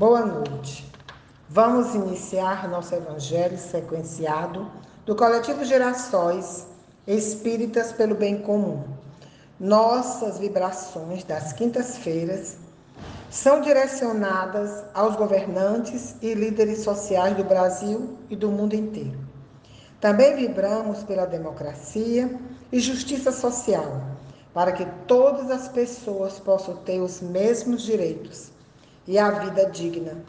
Boa noite. Vamos iniciar nosso evangelho sequenciado do coletivo Gerações Espíritas pelo Bem Comum. Nossas vibrações das quintas-feiras são direcionadas aos governantes e líderes sociais do Brasil e do mundo inteiro. Também vibramos pela democracia e justiça social, para que todas as pessoas possam ter os mesmos direitos e a vida digna.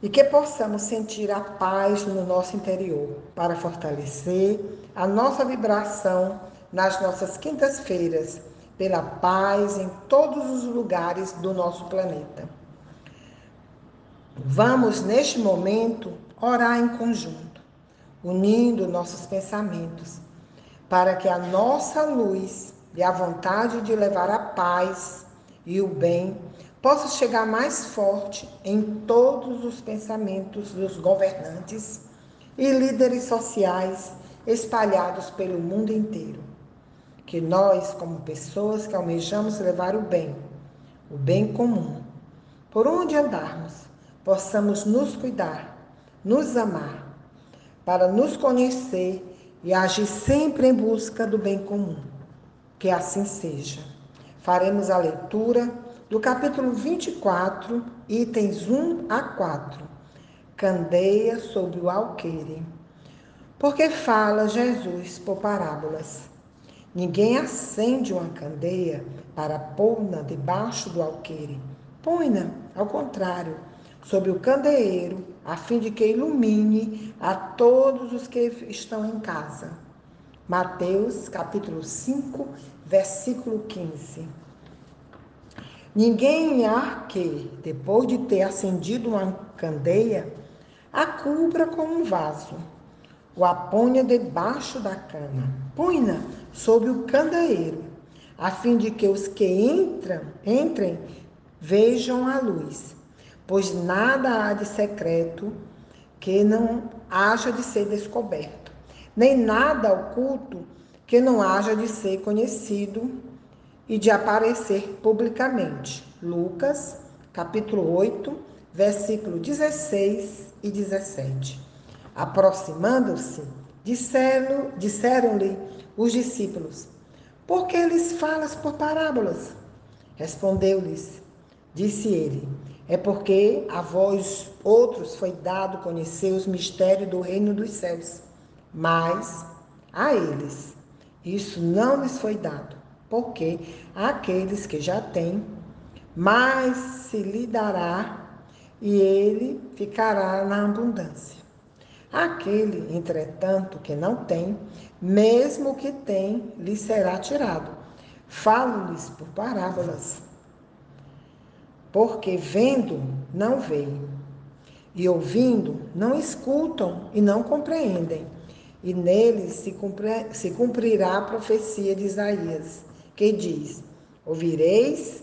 E que possamos sentir a paz no nosso interior para fortalecer a nossa vibração nas nossas quintas-feiras, pela paz em todos os lugares do nosso planeta. Vamos, neste momento, orar em conjunto, unindo nossos pensamentos, para que a nossa luz e a vontade de levar a paz e o bem possa chegar mais forte em todos os pensamentos dos governantes e líderes sociais espalhados pelo mundo inteiro. Que nós, como pessoas que almejamos levar o bem, o bem comum, por onde andarmos, possamos nos cuidar, nos amar, para nos conhecer e agir sempre em busca do bem comum. Que assim seja. Faremos a leitura do capítulo 24, itens 1 a 4. Candeia sobre o alqueire. Porque fala Jesus por parábolas. Ninguém acende uma candeia para pôr-na debaixo do alqueire. Põe-na, ao contrário, sobre o candeeiro, a fim de que ilumine a todos os que estão em casa. Mateus capítulo 5, versículo 15. Ninguém há que, depois de ter acendido uma candeia, a cubra com um vaso, ou a ponha debaixo da cama, põe-na sobre o candeeiro, a fim de que os que entram, entrem vejam a luz. Pois nada há de secreto que não haja de ser descoberto, nem nada oculto que não haja de ser conhecido e de aparecer publicamente. Lucas, capítulo 8, versículo 16 e 17. Aproximando-se, disseram-lhe disseram os discípulos: Por que lhes falas por parábolas? Respondeu-lhes, disse ele: É porque a vós outros foi dado conhecer os mistérios do reino dos céus, mas a eles isso não lhes foi dado porque aqueles que já têm, mais se lhe dará e ele ficará na abundância. Aquele, entretanto, que não tem, mesmo que tem, lhe será tirado. Falo-lhes por parábolas. Porque vendo, não veem, e ouvindo, não escutam e não compreendem. E neles se, se cumprirá a profecia de Isaías que diz: Ouvireis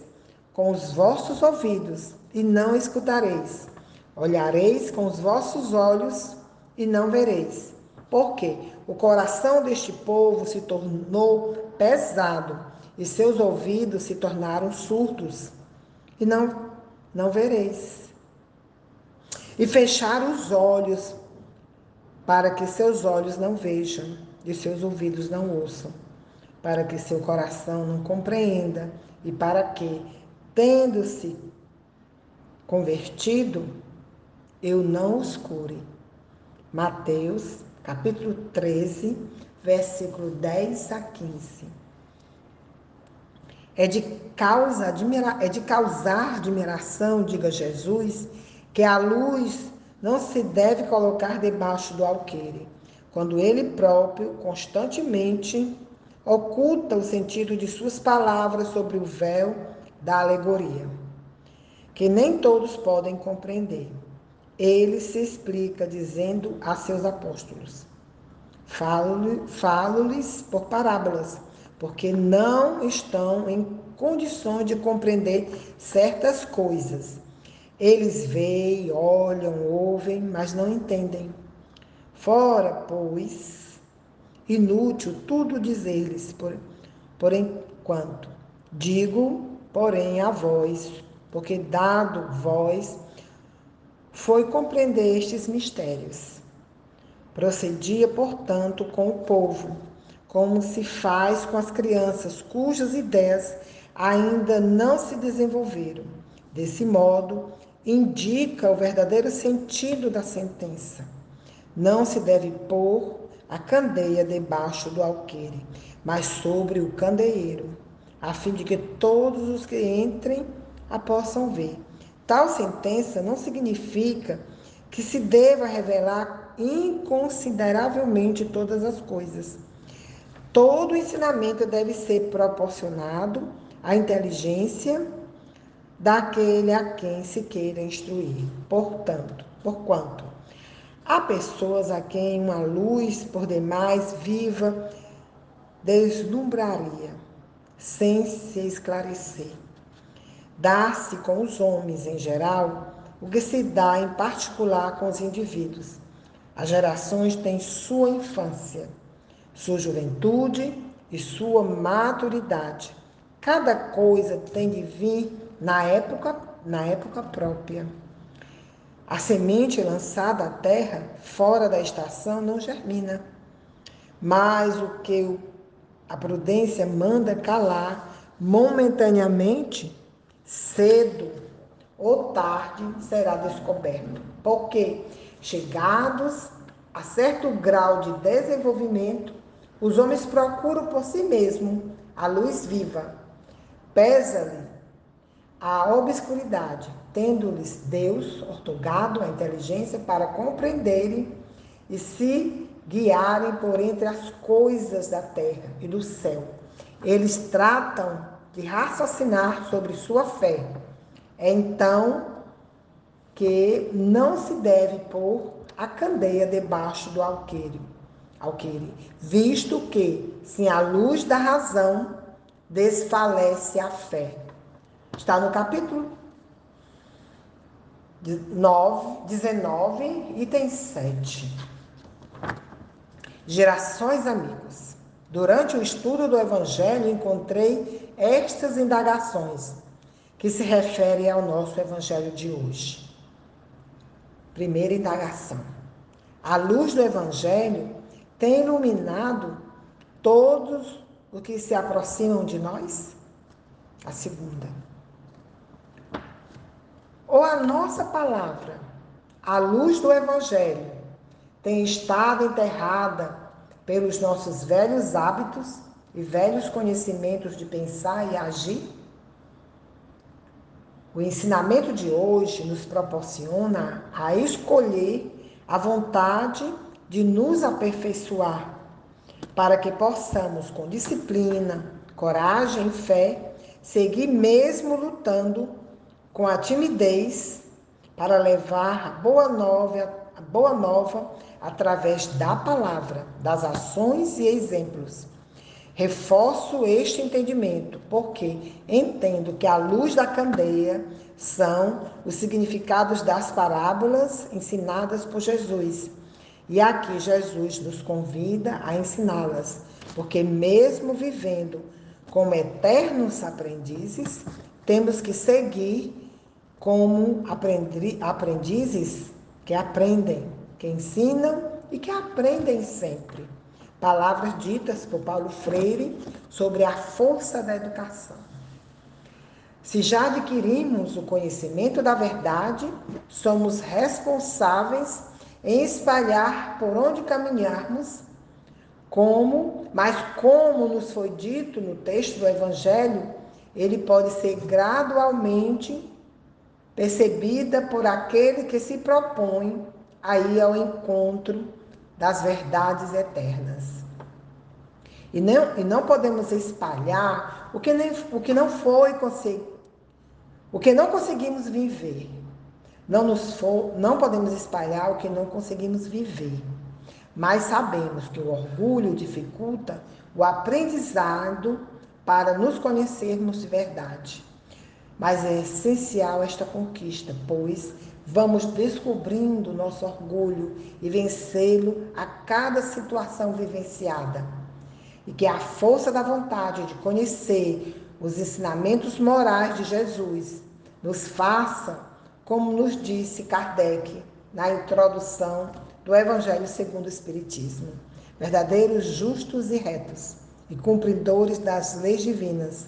com os vossos ouvidos e não escutareis. Olhareis com os vossos olhos e não vereis. Porque o coração deste povo se tornou pesado e seus ouvidos se tornaram surdos e não não vereis. E fecharam os olhos para que seus olhos não vejam e seus ouvidos não ouçam para que seu coração não compreenda e para que, tendo-se convertido, eu não os cure. Mateus, capítulo 13, versículo 10 a 15. É de, causa, admira, é de causar admiração, diga Jesus, que a luz não se deve colocar debaixo do alqueire, quando ele próprio constantemente oculta o sentido de suas palavras sobre o véu da alegoria, que nem todos podem compreender. Ele se explica dizendo a seus apóstolos: Falo-lhes por parábolas, porque não estão em condições de compreender certas coisas. Eles veem, olham, ouvem, mas não entendem. Fora, pois, inútil tudo dizer-lhes, por, por enquanto. Digo, porém, a vós, porque dado vós foi compreender estes mistérios. Procedia, portanto, com o povo, como se faz com as crianças cujas ideias ainda não se desenvolveram. Desse modo, indica o verdadeiro sentido da sentença. Não se deve pôr a candeia debaixo do alqueire, mas sobre o candeeiro, a fim de que todos os que entrem a possam ver. Tal sentença não significa que se deva revelar inconsideravelmente todas as coisas. Todo ensinamento deve ser proporcionado à inteligência daquele a quem se queira instruir. Portanto, porquanto há pessoas a quem uma luz por demais viva deslumbraria, sem se esclarecer. Dá-se com os homens em geral o que se dá em particular com os indivíduos. As gerações têm sua infância, sua juventude e sua maturidade. Cada coisa tem de vir na época, na época própria. A semente lançada à terra fora da estação não germina. Mas o que a prudência manda calar momentaneamente cedo ou tarde será descoberto. Porque, chegados a certo grau de desenvolvimento, os homens procuram por si mesmos a luz viva. Pesa-lhe a obscuridade, tendo-lhes Deus ortogado a inteligência para compreenderem e se guiarem por entre as coisas da terra e do céu. Eles tratam de raciocinar sobre sua fé. É então que não se deve pôr a candeia debaixo do alqueire, alqueire, visto que, sem a luz da razão, desfalece a fé. Está no capítulo 9, 19, item 7. Gerações amigos. Durante o estudo do Evangelho, encontrei estas indagações que se referem ao nosso evangelho de hoje. Primeira indagação: a luz do evangelho tem iluminado todos os que se aproximam de nós? A segunda. Ou a nossa palavra, a luz do evangelho, tem estado enterrada pelos nossos velhos hábitos e velhos conhecimentos de pensar e agir? O ensinamento de hoje nos proporciona a escolher a vontade de nos aperfeiçoar, para que possamos, com disciplina, coragem e fé, seguir mesmo lutando com a timidez para levar a boa nova, a boa nova através da palavra, das ações e exemplos Reforço este entendimento, porque entendo que a luz da candeia são os significados das parábolas ensinadas por Jesus. E aqui Jesus nos convida a ensiná-las, porque mesmo vivendo como eternos aprendizes, temos que seguir como aprendizes que aprendem, que ensinam e que aprendem sempre. Palavras ditas por Paulo Freire sobre a força da educação. Se já adquirimos o conhecimento da verdade, somos responsáveis em espalhar por onde caminharmos, como, mas como nos foi dito no texto do evangelho, ele pode ser gradualmente percebida por aquele que se propõe a ir ao encontro das verdades eternas. E não, e não podemos espalhar o que, nem, o que não foi o que não conseguimos viver. Não, nos for, não podemos espalhar o que não conseguimos viver. Mas sabemos que o orgulho dificulta o aprendizado para nos conhecermos de verdade. Mas é essencial esta conquista, pois Vamos descobrindo nosso orgulho e vencê-lo a cada situação vivenciada. E que a força da vontade de conhecer os ensinamentos morais de Jesus nos faça, como nos disse Kardec na introdução do Evangelho segundo o Espiritismo, verdadeiros justos e retos e cumpridores das leis divinas,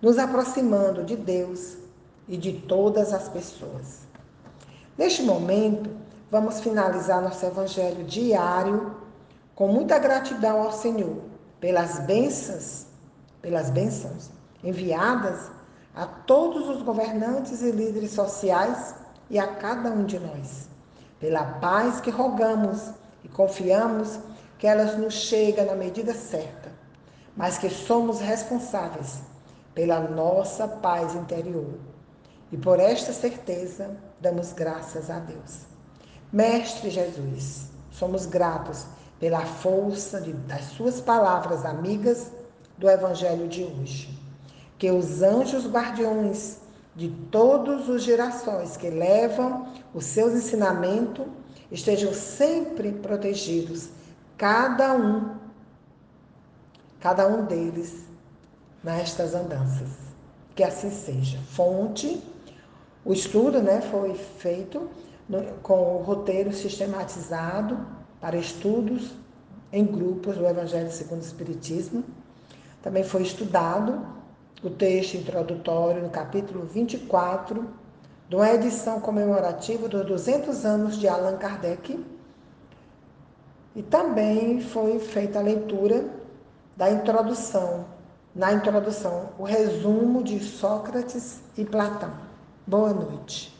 nos aproximando de Deus e de todas as pessoas. Neste momento, vamos finalizar nosso evangelho diário com muita gratidão ao Senhor pelas bênçãos, pelas bênçãos enviadas a todos os governantes e líderes sociais e a cada um de nós. Pela paz que rogamos e confiamos que ela nos chega na medida certa, mas que somos responsáveis pela nossa paz interior. E por esta certeza, damos graças a Deus. Mestre Jesus, somos gratos pela força de, das Suas palavras amigas do Evangelho de hoje. Que os anjos guardiões de todos os gerações que levam os seus ensinamentos estejam sempre protegidos, cada um, cada um deles nestas andanças. Que assim seja. Fonte, o estudo né, foi feito no, com o roteiro sistematizado para estudos em grupos do Evangelho segundo o Espiritismo. Também foi estudado o texto introdutório no capítulo 24, de uma edição comemorativa dos 200 anos de Allan Kardec. E também foi feita a leitura da introdução, na introdução, o resumo de Sócrates e Platão. Boa noite.